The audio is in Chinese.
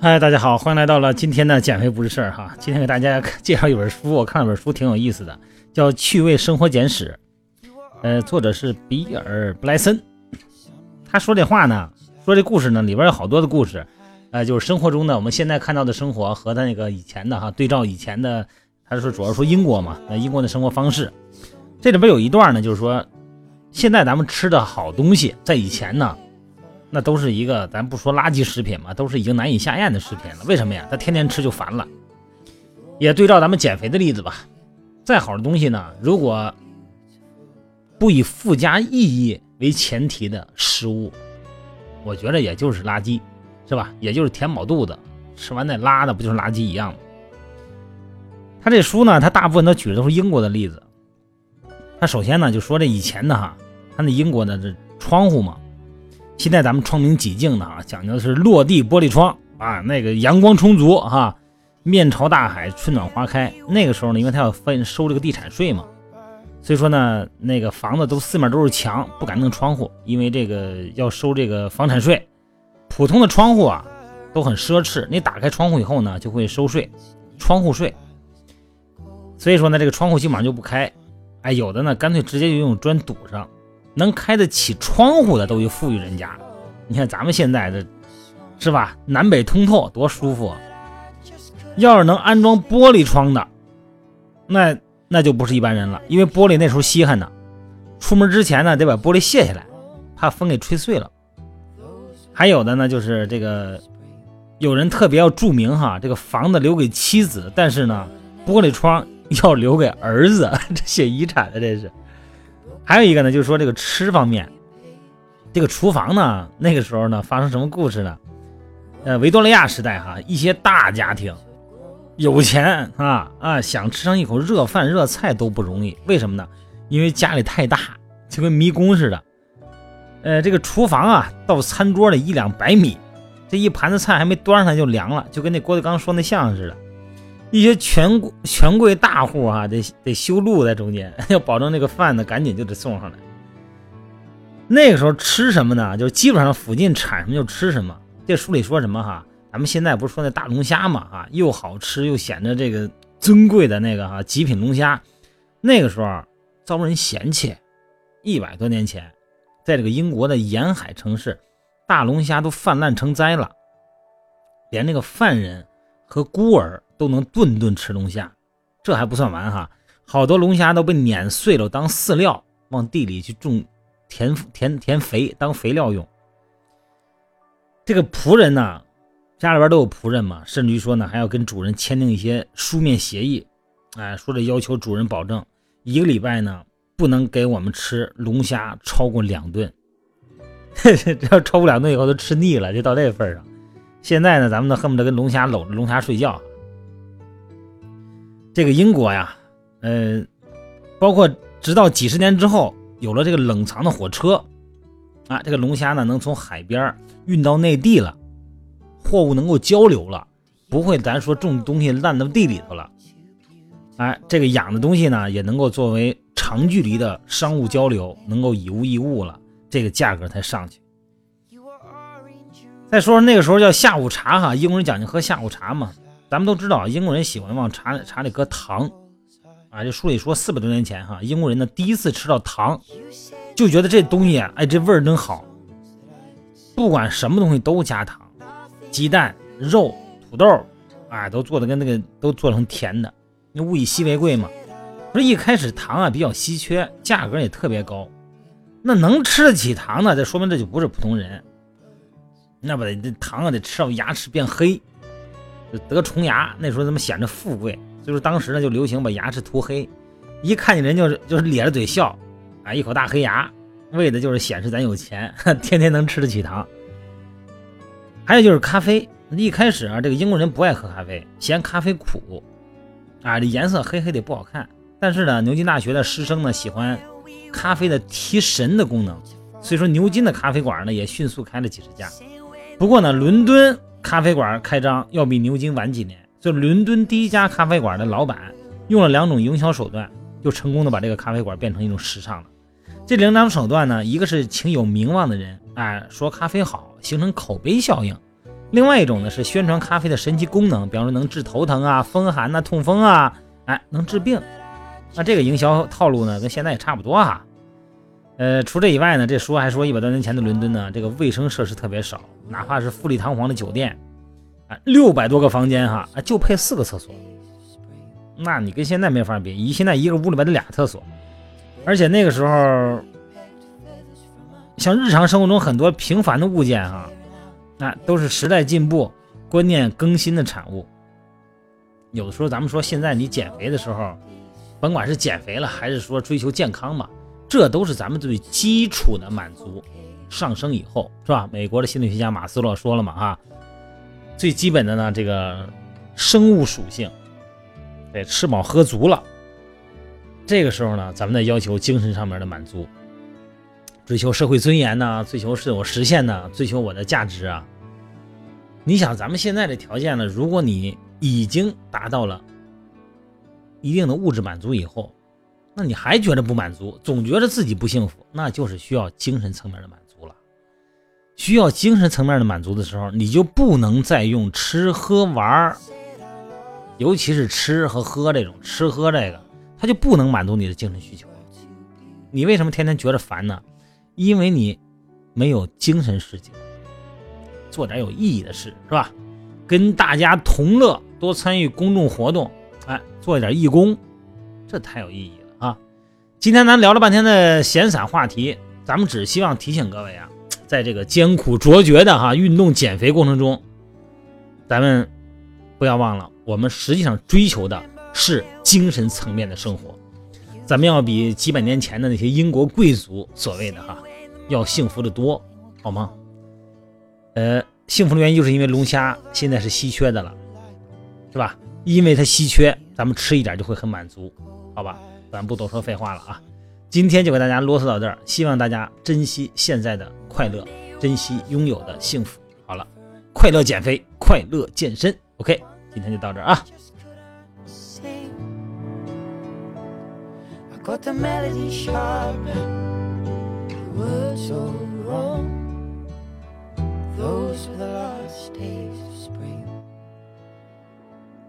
嗨，大家好，欢迎来到了今天的减肥不是事儿哈。今天给大家介绍一本书，我看了本书挺有意思的，叫《趣味生活简史》，呃，作者是比尔·布莱森。他说这话呢，说这故事呢，里边有好多的故事，呃，就是生活中呢我们现在看到的生活和他那个以前的哈，对照以前的，他说主要说英国嘛，那英国的生活方式。这里边有一段呢，就是说现在咱们吃的好东西，在以前呢。那都是一个，咱不说垃圾食品嘛，都是已经难以下咽的食品了。为什么呀？他天天吃就烦了。也对照咱们减肥的例子吧，再好的东西呢，如果不以附加意义为前提的食物，我觉得也就是垃圾，是吧？也就是填饱肚子，吃完再拉的不就是垃圾一样吗？他这书呢，他大部分都举的都是英国的例子。他首先呢就说这以前的哈，他那英国的这窗户嘛。现在咱们窗明几净的啊，讲究的是落地玻璃窗啊，那个阳光充足哈，面朝大海，春暖花开。那个时候呢，因为他要分收这个地产税嘛，所以说呢，那个房子都四面都是墙，不敢弄窗户，因为这个要收这个房产税。普通的窗户啊都很奢侈，你打开窗户以后呢，就会收税，窗户税。所以说呢，这个窗户基本上就不开，哎，有的呢干脆直接就用砖堵上。能开得起窗户的都有富裕人家，你看咱们现在的，是吧？南北通透多舒服。要是能安装玻璃窗的，那那就不是一般人了，因为玻璃那时候稀罕呢。出门之前呢，得把玻璃卸下来，怕风给吹碎了。还有的呢，就是这个有人特别要注明哈，这个房子留给妻子，但是呢，玻璃窗要留给儿子，这写遗产的这是。还有一个呢，就是说这个吃方面，这个厨房呢，那个时候呢发生什么故事呢？呃，维多利亚时代哈，一些大家庭有钱啊啊，想吃上一口热饭热菜都不容易。为什么呢？因为家里太大，就跟迷宫似的。呃，这个厨房啊，到餐桌的一两百米，这一盘子菜还没端上来就凉了，就跟那郭德纲说那相声似的。一些权权贵大户啊，得得修路在中间，要保证那个饭呢，赶紧就得送上来。那个时候吃什么呢？就基本上附近产什么就吃什么。这书里说什么哈？咱们现在不是说那大龙虾嘛？啊，又好吃又显得这个尊贵的那个哈极品龙虾，那个时候遭人嫌弃。一百多年前，在这个英国的沿海城市，大龙虾都泛滥成灾了，连那个犯人和孤儿。都能顿顿吃龙虾，这还不算完哈，好多龙虾都被碾碎了当饲料，往地里去种，填填填肥当肥料用。这个仆人呢，家里边都有仆人嘛，甚至于说呢，还要跟主人签订一些书面协议，哎，说这要求主人保证一个礼拜呢不能给我们吃龙虾超过两顿，这要超过两顿以后都吃腻了，就到这份上。现在呢，咱们都恨不得跟龙虾搂着龙虾睡觉。这个英国呀，呃，包括直到几十年之后，有了这个冷藏的火车，啊，这个龙虾呢能从海边运到内地了，货物能够交流了，不会咱说种东西烂到地里头了，哎，这个养的东西呢也能够作为长距离的商务交流，能够以物易物了，这个价格才上去。再说说那个时候叫下午茶哈，英国人讲究喝下午茶嘛。咱们都知道，英国人喜欢往茶茶里搁糖，啊，这书里说四百多年前哈，英国人呢第一次吃到糖，就觉得这东西，哎，这味儿真好。不管什么东西都加糖，鸡蛋、肉、土豆，啊，都做的跟那个都做成甜的，那物以稀为贵嘛。不是一开始糖啊比较稀缺，价格也特别高，那能吃得起糖呢？这说明这就不是普通人，那不得这糖啊得吃到牙齿变黑。得虫牙，那时候怎么显着富贵？所以说当时呢就流行把牙齿涂黑，一看见人就是就是咧着嘴笑，啊，一口大黑牙，为的就是显示咱有钱，天天能吃得起糖。还有就是咖啡，一开始啊，这个英国人不爱喝咖啡，嫌咖啡苦，啊，这颜色黑黑的不好看。但是呢，牛津大学的师生呢喜欢咖啡的提神的功能，所以说牛津的咖啡馆呢也迅速开了几十家。不过呢，伦敦。咖啡馆开张要比牛津晚几年，就伦敦第一家咖啡馆的老板用了两种营销手段，就成功的把这个咖啡馆变成一种时尚了。这两种手段呢，一个是请有名望的人，哎，说咖啡好，形成口碑效应；另外一种呢是宣传咖啡的神奇功能，比方说能治头疼啊、风寒呐、痛风啊，哎，能治病。那这个营销套路呢，跟现在也差不多哈。呃，除这以外呢，这书还说一百多年前的伦敦呢，这个卫生设施特别少，哪怕是富丽堂皇的酒店，啊，六百多个房间哈，啊，就配四个厕所。那你跟现在没法比，一现在一个屋里边得俩厕所，而且那个时候，像日常生活中很多平凡的物件哈，那都是时代进步、观念更新的产物。有的时候咱们说现在你减肥的时候，甭管是减肥了还是说追求健康嘛，这都是咱们最基础的满足。上升以后是吧？美国的心理学家马斯洛说了嘛哈，最基本的呢这个生物属性。得吃饱喝足了，这个时候呢，咱们再要求精神上面的满足，追求社会尊严呢，追求自我实现呢，追求我的价值啊。你想，咱们现在的条件呢，如果你已经达到了一定的物质满足以后，那你还觉得不满足，总觉得自己不幸福，那就是需要精神层面的满足了。需要精神层面的满足的时候，你就不能再用吃喝玩儿尤其是吃和喝这种吃喝这个，它就不能满足你的精神需求。你为什么天天觉得烦呢？因为你没有精神世界，做点有意义的事是吧？跟大家同乐，多参与公众活动，哎，做一点义工，这太有意义了！今天咱聊了半天的闲散话题，咱们只希望提醒各位啊，在这个艰苦卓绝的哈运动减肥过程中，咱们不要忘了。我们实际上追求的是精神层面的生活，咱们要比几百年前的那些英国贵族所谓的哈要幸福的多，好吗？呃，幸福的原因就是因为龙虾现在是稀缺的了，是吧？因为它稀缺，咱们吃一点就会很满足，好吧？咱不多说废话了啊！今天就给大家啰嗦到这儿，希望大家珍惜现在的快乐，珍惜拥有的幸福。好了，快乐减肥，快乐健身，OK。今天就到这儿啊。got the melody sharp, words so wrong. Those were the last days.